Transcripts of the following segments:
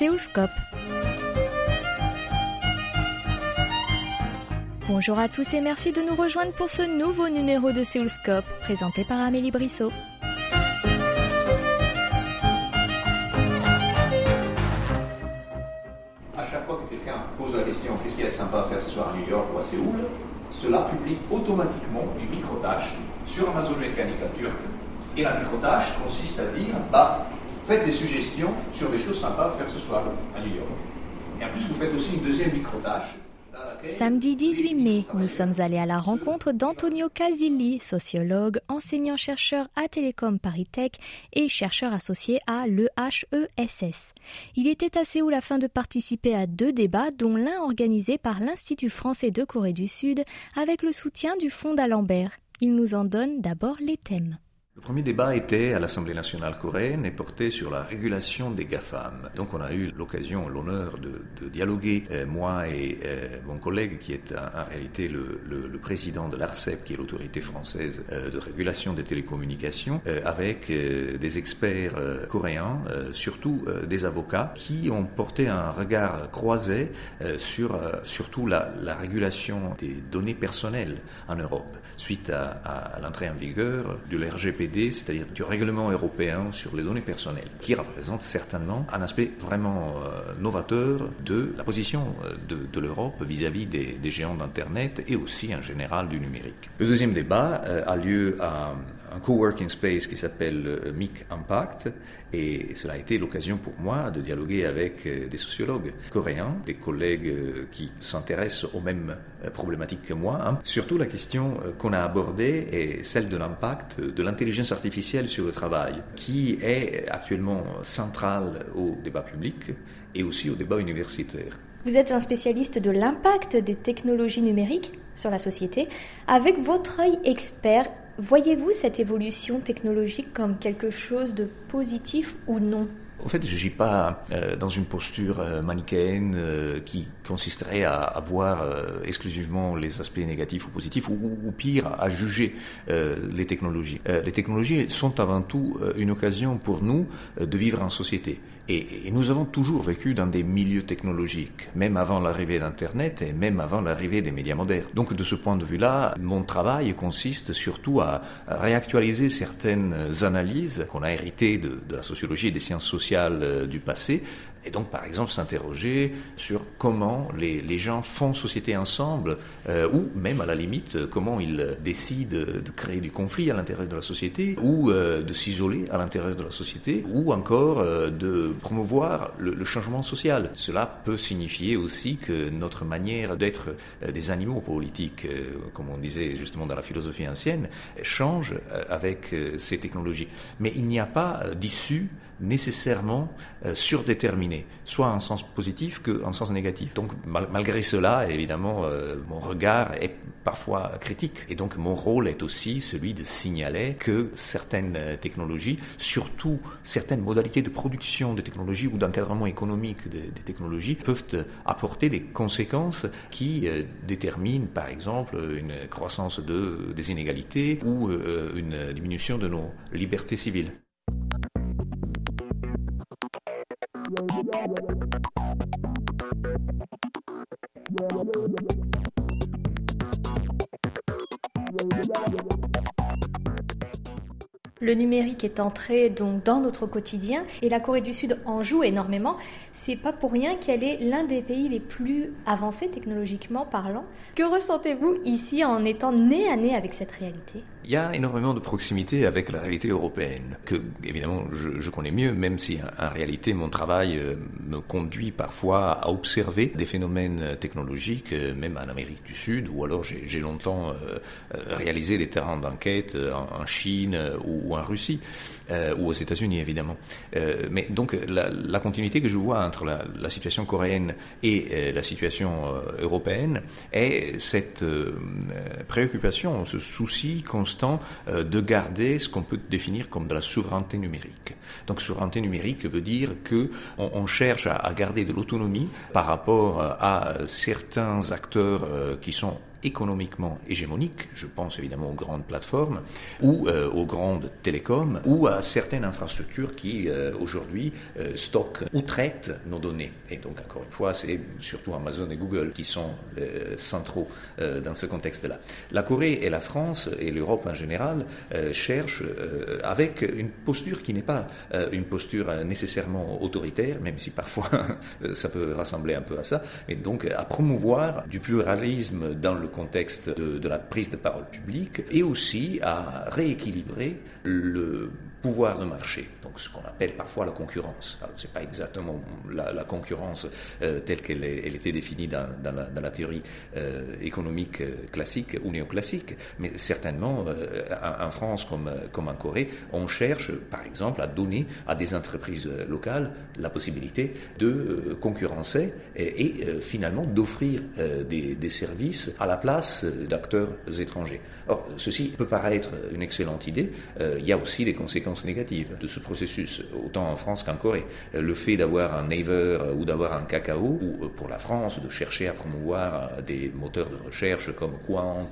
Séoulscope. Bonjour à tous et merci de nous rejoindre pour ce nouveau numéro de Séoulscope présenté par Amélie Brissot. À chaque fois que quelqu'un pose la question qu'est-ce qu'il y a de sympa à faire ce soir à New York ou à Séoul, cela publie automatiquement une microtâche sur Amazon Mécanique turque. Et la microtâche consiste à dire bah, faites des suggestions sur des choses sympas à faire ce soir à New York. Et en plus, vous faites aussi une deuxième microtâche. Samedi 18 mai, nous sommes allés à la rencontre d'Antonio Casilli, sociologue, enseignant-chercheur à Télécom Paris Tech et chercheur associé à l'EHESS. Il était à Séoul afin de participer à deux débats, dont l'un organisé par l'Institut français de Corée du Sud avec le soutien du Fonds d'Alembert. Il nous en donne d'abord les thèmes. Le premier débat était à l'Assemblée nationale coréenne et portait sur la régulation des GAFAM. Donc on a eu l'occasion, l'honneur de, dialoguer, euh, moi et euh, mon collègue qui est en, réalité le, président de l'ARCEP, qui est l'autorité française euh, de régulation des télécommunications, euh, avec euh, des experts coréens, surtout des avocats, qui ont porté un regard croisé sur surtout la, la, régulation des données personnelles en Europe, suite à, à l'entrée en vigueur de l'RGPD c'est-à-dire du règlement européen sur les données personnelles, qui représente certainement un aspect vraiment euh, novateur de la position euh, de, l'Europe vis-à-vis des, des géants d'Internet et aussi en général du numérique. Le deuxième débat euh, a lieu à un coworking space qui s'appelle MIC Impact et cela a été l'occasion pour moi de dialoguer avec des sociologues coréens, des collègues qui s'intéressent aux mêmes problématiques que moi. Hein. Surtout la question qu'on a abordée est celle de l'impact de l'intelligence artificielle sur le travail, qui est actuellement centrale au débat public et aussi au débat universitaire. Vous êtes un spécialiste de l'impact des technologies numériques sur la société. Avec votre œil expert, Voyez-vous cette évolution technologique comme quelque chose de positif ou non? En fait, je ne suis pas euh, dans une posture euh, manichéenne euh, qui consisterait à, voir exclusivement les aspects négatifs ou positifs, ou, pire, à juger les technologies. Les technologies sont avant tout une occasion pour nous de vivre en société. Et, nous avons toujours vécu dans des milieux technologiques, même avant l'arrivée d'Internet et même avant l'arrivée des médias modernes. Donc de ce point de vue-là, mon travail consiste surtout à, réactualiser certaines analyses qu'on a héritées de, de la sociologie et des sciences sociales du passé, et donc, par exemple, s'interroger sur comment les, gens font société ensemble, euh, ou même à la limite, comment ils décident de créer du conflit à l'intérieur de la société, ou euh, de s'isoler à l'intérieur de la société, ou encore euh, de promouvoir le, changement social. Cela peut signifier aussi que notre manière d'être des animaux politiques, comme on disait justement dans la philosophie ancienne, change avec ces technologies. Mais il n'y a pas d'issue nécessairement surdéterminée, soit en sens positif qu'en sens négatif. Donc mal, malgré cela, évidemment, euh, mon regard est parfois critique. Et donc mon rôle est aussi celui de signaler que certaines technologies, surtout certaines modalités de production de technologies ou d'encadrement économique des, technologies, peuvent apporter des conséquences qui euh, déterminent par exemple une croissance de, des inégalités ou euh, une diminution de nos libertés civiles. Le numérique est entré donc dans notre quotidien et la Corée du Sud en joue énormément. C'est pas pour rien qu'elle est l'un des pays les plus avancés technologiquement parlant. Que ressentez-vous ici en étant nez à nez avec cette réalité? Il y a énormément de proximité avec la réalité européenne, que évidemment je, connais mieux, même si en, réalité mon travail euh, me conduit parfois à observer des phénomènes technologiques, euh, même en Amérique du Sud, ou alors j'ai longtemps euh, réalisé des terrains d'enquête en, Chine ou, en Russie, ou aux États-Unis évidemment. mais donc la, la, continuité que je vois entre la, la situation coréenne et la situation européenne est cette préoccupation, ce souci constant euh, de garder ce qu'on peut définir comme de la souveraineté numérique. Donc souveraineté numérique veut dire que on, on cherche à, à, garder de l'autonomie par rapport à certains acteurs euh, qui sont économiquement hégémoniques, je pense évidemment aux grandes plateformes ou aux grandes télécoms ou à certaines infrastructures qui aujourd'hui stockent ou traitent nos données. Et donc encore une fois, c'est surtout Amazon et Google qui sont centraux dans ce contexte-là. La Corée et la France et l'Europe en général cherchent avec une posture qui n'est pas une posture nécessairement autoritaire, même si parfois ça peut rassembler un peu à ça, mais donc à promouvoir du pluralisme dans le contexte de, la prise de parole publique et aussi à rééquilibrer le pouvoir de marché, donc ce qu'on appelle parfois la concurrence. Alors c'est pas exactement la, concurrence euh, telle qu'elle elle était définie dans, dans, la, dans la, théorie euh, économique euh, classique ou néoclassique, mais certainement euh, en, France comme, comme en Corée, on cherche par exemple à donner à des entreprises locales la possibilité de concurrencer et, et finalement d'offrir des, des, services à la place d'acteurs étrangers. Or, ceci peut paraître une excellente idée, il y a aussi des conséquences négatives de ce processus, autant en France qu'en Corée. Euh, le fait d'avoir un Naver euh, ou d'avoir un Cacao, ou euh, pour la France, de chercher à promouvoir des moteurs de recherche comme Quant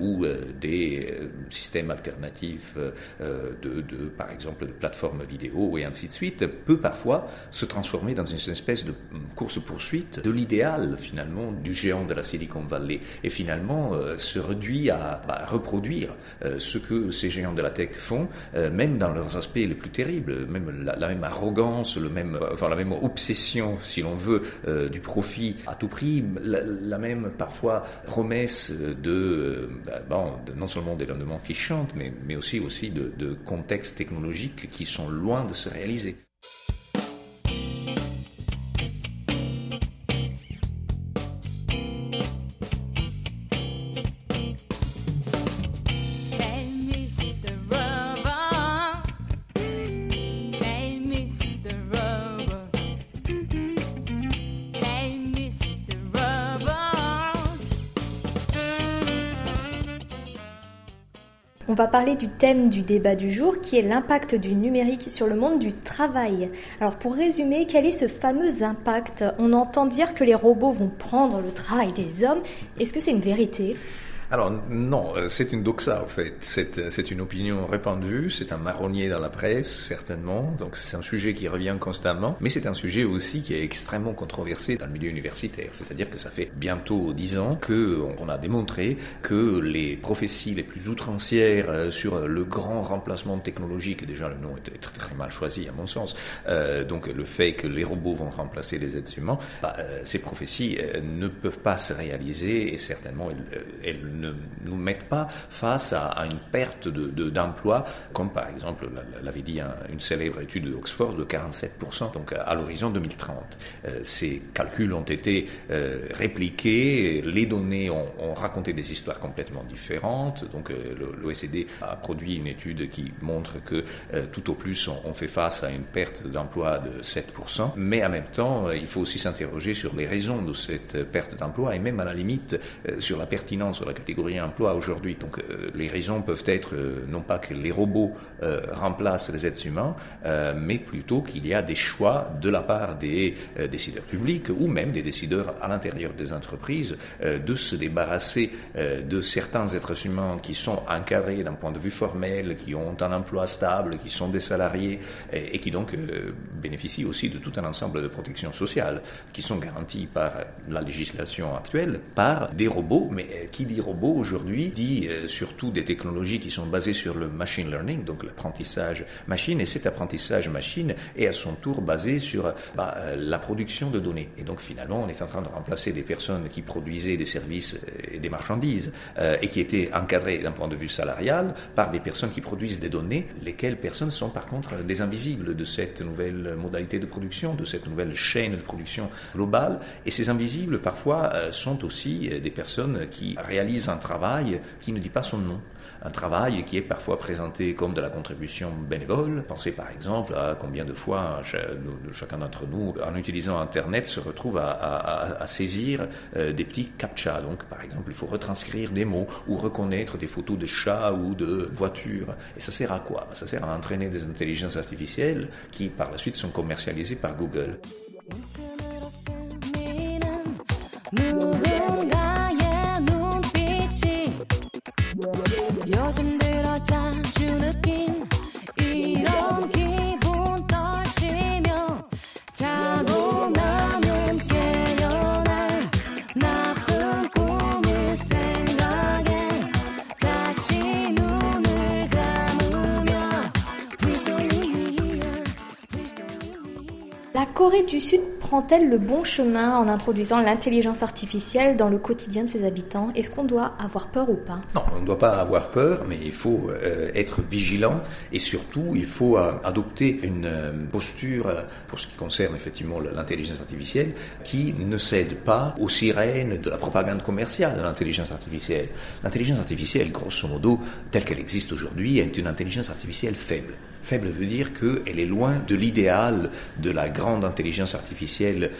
ou des systèmes alternatifs de, par exemple, de plateformes vidéo et ainsi de suite, peut parfois se transformer dans une espèce de course-poursuite de l'idéal, finalement, du géant de la Silicon Valley, et finalement se réduit à, à reproduire ce que ces géants de la tech font, même dans leurs aspects les plus terribles, même la, même arrogance, le même, enfin la même obsession, si l'on veut, euh, du profit à tout prix, la, même parfois promesse de, euh, bon, non seulement des lendemains qui chantent, mais, mais aussi aussi de, de contextes technologiques qui sont loin de se réaliser. Va parler du thème du débat du jour qui est l'impact du numérique sur le monde du travail. Alors pour résumer, quel est ce fameux impact? On entend dire que les robots vont prendre le travail des hommes. Est-ce que c'est une vérité? Alors non, euh, c'est une doxa en fait. C'est, c'est une opinion répandue, c'est un marronnier dans la presse certainement. Donc c'est un sujet qui revient constamment, mais c'est un sujet aussi qui est extrêmement controversé dans le milieu universitaire. C'est-à-dire que ça fait bientôt dix ans que on a démontré que les prophéties les plus outrancières euh, sur le grand remplacement technologique, déjà le nom était très, très mal choisi à mon sens, euh, donc le fait que les robots vont remplacer les êtres humains, bah, euh, ces prophéties euh, ne peuvent pas se réaliser et certainement elles, elles ne nous mettent pas face à, une perte d'emploi, de, comme par exemple l'avait dit une célèbre étude d'Oxford de 47%, donc à, l'horizon 2030. Euh, ces calculs ont été euh, répliqués, les données ont, ont, raconté des histoires complètement différentes. Donc euh, l'OSCD a produit une étude qui montre que tout au plus on, fait face à une perte d'emploi de 7%, mais en même temps il faut aussi s'interroger sur les raisons de cette perte d'emploi et même à la limite sur la pertinence, sur la catégorie emploi aujourd'hui. Donc euh, les raisons peuvent être euh, non pas que les robots euh, remplacent les êtres humains, mais plutôt qu'il y a des choix de la part des décideurs publics ou même des décideurs à l'intérieur des entreprises de se débarrasser de certains êtres humains qui sont encadrés d'un point de vue formel, qui ont un emploi stable, qui sont des salariés et, et qui donc bénéficient aussi de tout un ensemble de protections sociales qui sont garanties par la législation actuelle, par des robots, mais qui dit robots aujourd'hui dit euh, surtout des technologies qui sont basées sur le machine learning, donc l'apprentissage machine, et cet apprentissage machine est à son tour basé sur bah, euh, la production de données. Et donc finalement, on est en train de remplacer des personnes qui produisaient des services euh, et des marchandises et qui étaient encadrées d'un point de vue salarial par des personnes qui produisent des données, lesquelles personnes sont par contre des invisibles de cette nouvelle modalité de production, de cette nouvelle chaîne de production globale. Et ces invisibles parfois sont aussi des personnes qui réalisent un travail qui ne dit pas son nom. Un travail qui est parfois présenté comme de la contribution bénévole. Pensez par exemple à combien de fois chacun d'entre nous, en utilisant Internet, se retrouve à, saisir euh, des petits captcha. Donc par exemple, il faut retranscrire des mots ou reconnaître des photos de chats ou de voitures. Et ça sert à quoi? Ça sert à entraîner des intelligences artificielles qui par la suite sont commercialisées par Google. Corée du Sud prend-elle le bon chemin en introduisant l'intelligence artificielle dans le quotidien de ses habitants? Est-ce qu'on doit avoir peur ou pas? Non, on ne doit pas avoir peur, mais il faut euh, être vigilant et surtout il faut euh, adopter une euh, posture pour ce qui concerne effectivement l'intelligence artificielle qui ne cède pas aux sirènes de la propagande commerciale de l'intelligence artificielle. L'intelligence artificielle, grosso modo, telle qu'elle existe aujourd'hui, est une intelligence artificielle faible. Faible veut dire qu'elle est loin de l'idéal de la grande intelligence artificielle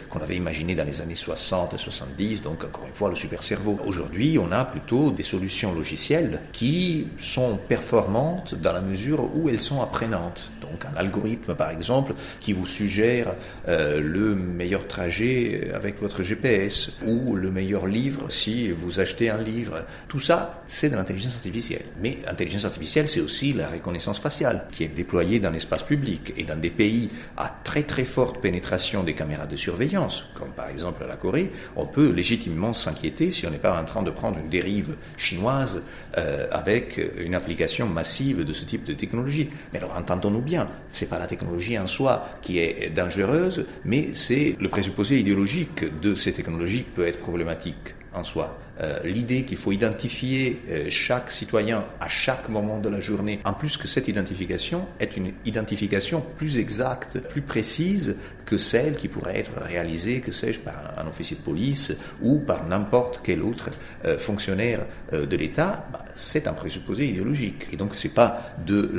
qu'on avait imaginée dans les années 60 et 70, donc encore une fois le super cerveau. Aujourd'hui, on a plutôt des solutions logicielles qui sont performantes dans la mesure où elles sont apprenantes. Donc un algorithme par exemple qui vous suggère euh, le meilleur trajet avec votre GPS ou le meilleur livre si vous achetez un livre. Tout ça, c'est de l'intelligence artificielle. Mais l'intelligence artificielle, c'est aussi la reconnaissance faciale qui est déployée dans l'espace public et dans des pays à très très forte pénétration des caméras de surveillance, comme par exemple la Corée, on peut légitimement s'inquiéter si on n'est pas en train de prendre une dérive chinoise euh, avec une application massive de ce type de technologie. Mais alors entendons-nous bien, c'est pas la technologie en soi qui est dangereuse, mais c'est le présupposé idéologique de ces technologies qui peut être problématique en soi. Euh, l'idée qu'il faut identifier euh, chaque citoyen à chaque moment de la journée, en plus que cette identification est une identification plus exacte, plus précise que celle qui pourrait être réalisée, que sais-je, par un, officier de police ou par n'importe quel autre euh, fonctionnaire de l'État, bah, c'est un présupposé idéologique. Et donc c'est pas de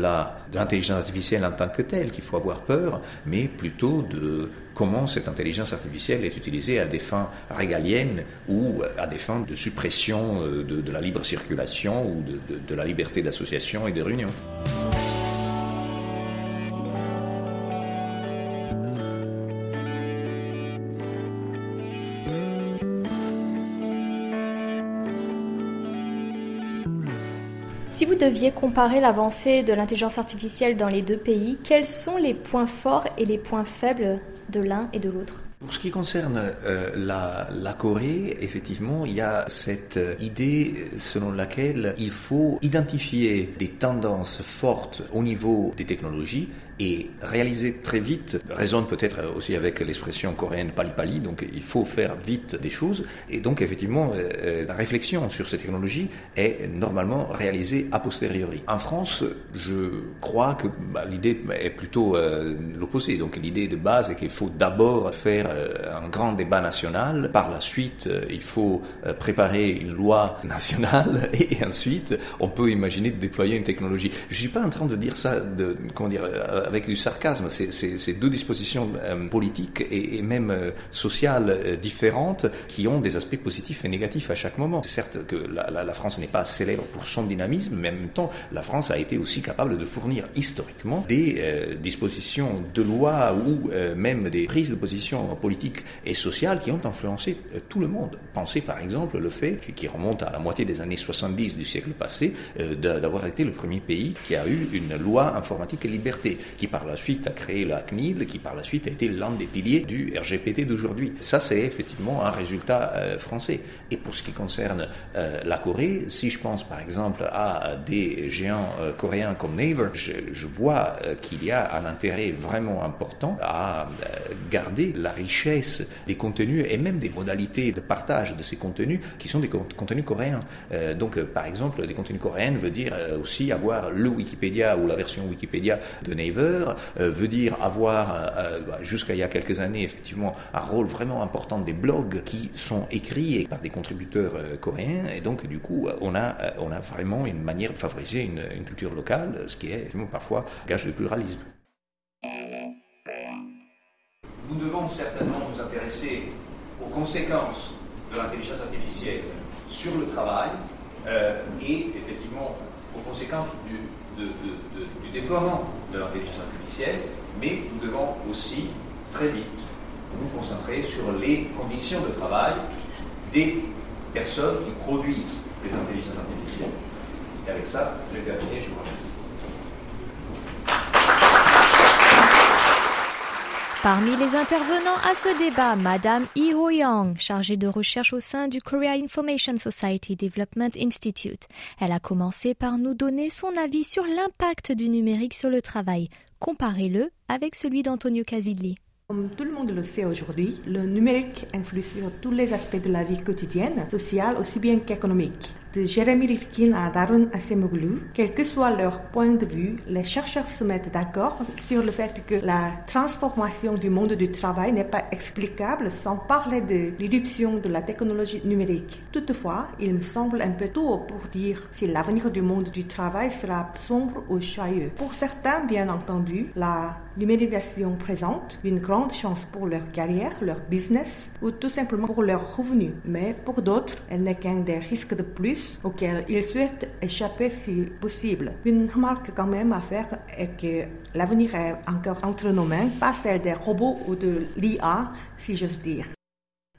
l'intelligence artificielle en tant que telle qu'il faut avoir peur, mais plutôt de comment cette intelligence artificielle est utilisée à des fins régaliennes ou à des fins de suppression euh, de, la libre circulation ou de la liberté d'association et de réunion. Si vous deviez comparer l'avancée de l'intelligence artificielle dans les deux pays, quels sont les points forts et les points faibles? De l'un et de l'autre pour ce qui concerne euh, la, la, Corée, effectivement, il y a cette euh, idée selon laquelle il faut identifier des tendances fortes au niveau des technologies et réaliser très vite résonne peut-être aussi avec l'expression coréenne pali pali, donc il faut faire vite des choses. Et donc effectivement, euh, la réflexion sur ces technologies est normalement réalisée a posteriori. En France, je crois que bah, l'idée est plutôt l'opposé. Donc l'idée de base est qu'il faut d'abord faire euh, un grand débat national. Par la suite, euh, il faut euh, préparer une loi nationale et ensuite, on peut imaginer de déployer une technologie. Je suis pas en train de dire ça de, comment dire, avec du sarcasme. C'est deux dispositions politiques et, même sociales différentes qui ont des aspects positifs et négatifs à chaque moment. Certes que la, la France n'est pas célèbre pour son dynamisme, mais en même temps, la France a été aussi capable de fournir historiquement des dispositions de loi ou même des prises de position politiques et sociales qui ont influencé euh, tout le monde. Pensez par exemple le fait, qui remonte à la moitié des années 70 du siècle passé, euh, d'avoir été le premier pays qui a eu une loi informatique et liberté, qui par la suite a créé la CNIL, qui par la suite a été l'un des piliers du RGPD d'aujourd'hui. Ça, c'est effectivement un résultat euh, français. Et pour ce qui concerne la Corée, si je pense par exemple à des géants coréens comme Naver, je, je vois qu'il y a un intérêt vraiment important à garder la richesse des contenus et même des modalités de partage de ces contenus qui sont des contenus coréens. Euh, donc, euh, par exemple, des contenus coréens veut dire euh, aussi avoir le Wikipédia ou la version Wikipédia de Naver, veut dire avoir, bah, jusqu'à il y a quelques années, effectivement, un rôle vraiment important des blogs qui sont écrits par des contributeurs coréens. Et donc, du coup, on a, on a vraiment une manière de favoriser une, une culture locale, ce qui est parfois gage de pluralisme nous devons certainement nous intéresser aux conséquences de l'intelligence artificielle sur le travail euh, et effectivement aux conséquences du, du déploiement de l'intelligence artificielle, mais nous devons aussi très vite nous concentrer sur les conditions de travail des personnes qui produisent les intelligences artificielles. Et avec ça, j'ai terminé, je vous remercie. Parmi les intervenants à ce débat, Madame Lee Ho-young, chargée de recherche au sein du Korea Information Society Development Institute. Elle a commencé par nous donner son avis sur l'impact du numérique sur le travail. Comparez-le avec celui d'Antonio Casilli. Comme tout le monde le sait aujourd'hui, le numérique influe sur tous les aspects de la vie quotidienne, sociale aussi bien qu'économique de Jeremy Rifkin à Darun Acemoglu, quel que soit leur point de vue, les chercheurs se mettent d'accord sur le fait que la transformation du monde du travail n'est pas explicable sans parler de l'irruption de la technologie numérique. Toutefois, il me semble un peu tôt pour dire si l'avenir du monde du travail sera sombre ou joyeux. Pour certains, bien entendu, la numérisation présente une grande chance pour leur carrière, leur business ou tout simplement pour leurs revenus. Mais pour d'autres, elle n'est qu'un des risques de plus auquel ils souhaitent échapper si possible. Une remarque quand même à faire est que l'avenir est encore entre nos mains, pas celle des robots ou de l'IA, si j'ose dire.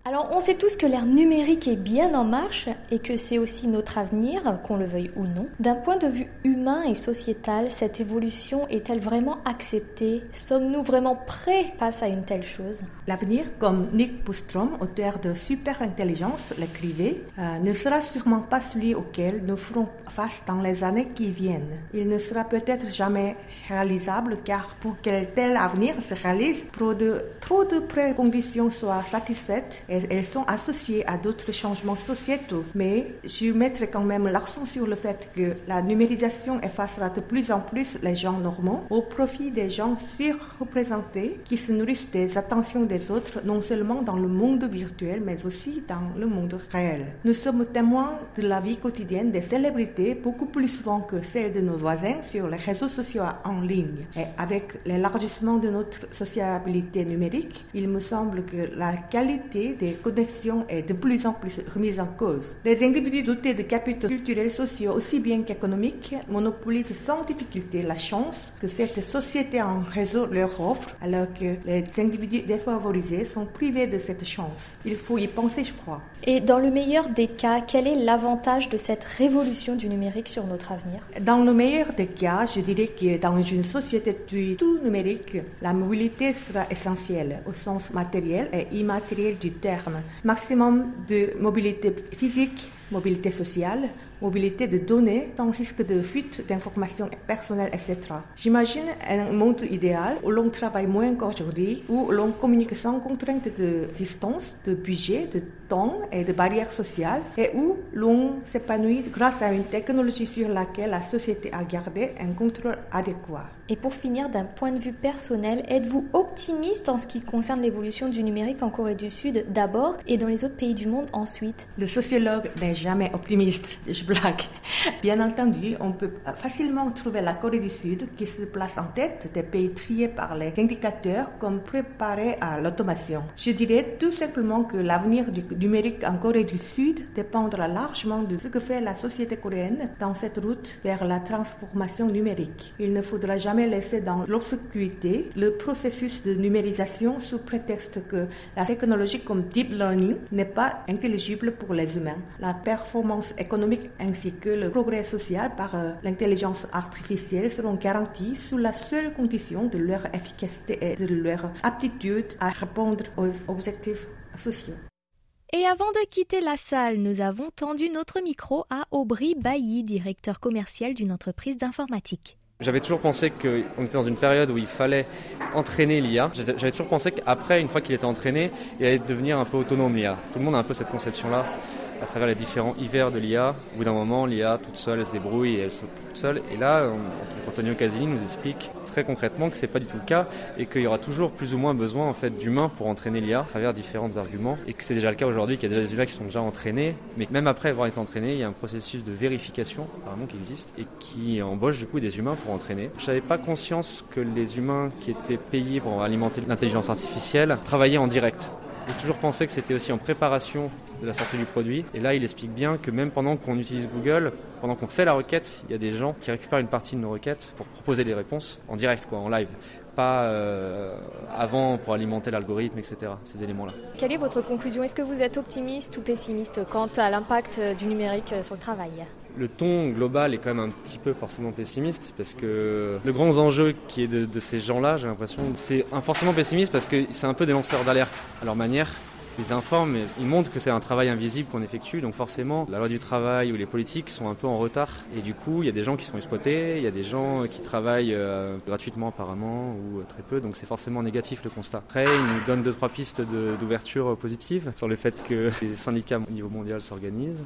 Alors on sait tous que l'ère numérique est bien en marche et que c'est aussi notre avenir, qu'on le veuille ou non. D'un point de vue humain et sociétal, cette évolution est-elle vraiment acceptée? Sommes-nous vraiment prêts face à une telle chose? L'avenir, comme Nick Bostrom, auteur de Super Intelligence, l'écrivait, euh, ne sera sûrement pas celui auquel nous ferons face dans les années qui viennent. Il ne sera peut-être jamais réalisable car pour que tel avenir se réalise, trop de, trop de préconditions soient satisfaites elles sont associées à d'autres changements sociétaux. Mais je mettrai quand même l'accent sur le fait que la numérisation effacera de plus en plus les gens normaux au profit des gens surreprésentés qui se nourrissent des attentions des autres, non seulement dans le monde virtuel, mais aussi dans le monde réel. Nous sommes témoins de la vie quotidienne des célébrités beaucoup plus souvent que celle de nos voisins sur les réseaux sociaux en ligne. Et avec l'élargissement de notre sociabilité numérique, il me semble que la qualité des connexions est de plus en plus remise en cause. Les individus dotés de capitaux culturels sociaux aussi bien qu'économiques monopolisent sans difficulté la chance que cette société en réseau leur offre, alors que les individus défavorisés sont privés de cette chance. Il faut y penser, je crois. Et dans le meilleur des cas, quel est l'avantage de cette révolution du numérique sur notre avenir? Dans le meilleur des cas, je dirais que dans une société tout numérique, la mobilité sera essentielle au sens matériel et immatériel du terme Maximum de mobilité physique, mobilité sociale, mobilité de données, sans risque de fuite d'informations personnelles, etc. J'imagine un monde idéal où l'on travaille moins qu'aujourd'hui, où l'on communique sans contrainte de distance, de budget, de temps et de barrières sociales, et où l'on s'épanouit grâce à une technologie sur laquelle la société a gardé un contrôle adéquat. Et pour finir, d'un point de vue personnel, êtes-vous optimiste en ce qui concerne l'évolution du numérique en Corée du Sud d'abord et dans les autres pays du monde ensuite? Le sociologue n'est jamais optimiste. Je Bien entendu, on peut facilement trouver la Corée du Sud qui se place en tête des pays triés par les indicateurs comme préparés à l'automation. Je dirais tout simplement que l'avenir du numérique en Corée du Sud dépendra largement de ce que fait la société coréenne dans cette route vers la transformation numérique. Il ne faudra jamais laisser dans l'obscurité le processus de numérisation sous prétexte que la technologie comme deep learning n'est pas intelligible pour les humains. Performance économique ainsi que le progrès social par euh, l'intelligence artificielle seront garantis sous la seule condition de leur efficacité et de leur aptitude à répondre aux objectifs sociaux. Et avant de quitter la salle, nous avons tendu notre micro à Aubry Bailly, directeur commercial d'une entreprise d'informatique. J'avais toujours pensé qu'on était dans une période où il fallait entraîner l'IA. J'avais toujours pensé qu'après, une fois qu'il était entraîné, il allait devenir un peu autonome l'IA. Tout le monde a un peu cette conception-là à travers les différents hivers de l'IA. Au bout d'un moment, l'IA toute seule, elle se débrouille et elle saute toute seule. Et là, Antonio Casini nous explique très concrètement que c'est pas du tout le cas et qu'il y aura toujours plus ou moins besoin en fait d'humains pour entraîner l'IA à travers différents arguments et que c'est déjà le cas aujourd'hui, qu'il y a déjà des humains qui sont déjà entraînés, mais même après avoir été entraînés, il y a un processus de vérification apparemment qui existe et qui embauche du coup des humains pour entraîner. Je n'avais pas conscience que les humains qui étaient payés pour alimenter l'intelligence artificielle travaillaient en direct. J'ai toujours pensé que c'était aussi en préparation de la sortie du produit. Et là, il explique bien que même pendant qu'on utilise Google, pendant qu'on fait la requête, il y a des gens qui récupèrent une partie de nos requêtes pour proposer des réponses en direct, quoi, en live. Pas euh, avant pour alimenter l'algorithme, etc. Ces éléments-là. Quelle est votre conclusion? Est-ce que vous êtes optimiste ou pessimiste quant à l'impact du numérique sur le travail? Le ton global est quand même un petit peu forcément pessimiste parce que le grand enjeu qui est de, ces gens-là, j'ai l'impression, c'est forcément pessimiste parce que c'est un peu des lanceurs d'alerte à leur manière ils informent, ils montrent que c'est un travail invisible qu'on effectue. Donc forcément, la loi du travail ou les politiques sont un peu en retard. Et du coup, il y a des gens qui sont exploités, il y a des gens qui travaillent euh, gratuitement apparemment ou très peu. Donc c'est forcément négatif le constat. Après, ils nous donnent deux trois pistes d'ouverture positive sur le fait que les syndicats au niveau mondial s'organisent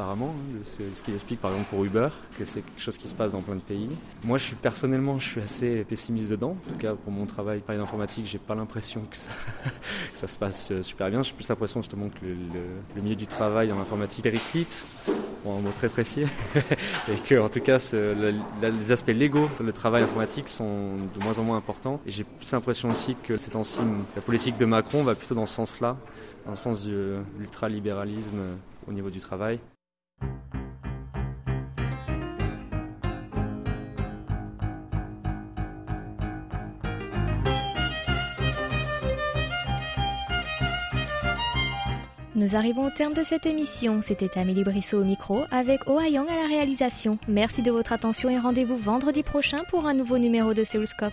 apparemment. Hein, c'est ce qui explique par exemple pour Uber, que c'est quelque chose qui se passe dans plein de pays. Moi, je suis personnellement, je suis assez pessimiste dedans. En tout cas, pour mon travail, par d'informatique, j'ai pas l'impression que ça, ça, se passe euh, super bien. J'ai plus l'impression justement que le, le, milieu du travail en informatique périclite, bon, un mot très précis, et que en tout cas, les aspects légaux le travail informatique sont de moins en moins importants. Et j'ai plus l'impression aussi que c'est en signe, la politique de Macron va plutôt dans ce sens-là, dans le sens de euh, l'ultralibéralisme euh, au niveau du travail. Nous arrivons au terme de cette émission. C'était Amélie Brissot au micro avec Yang à la réalisation. Merci de votre attention et rendez-vous vendredi prochain pour un nouveau numéro de Seoulscope.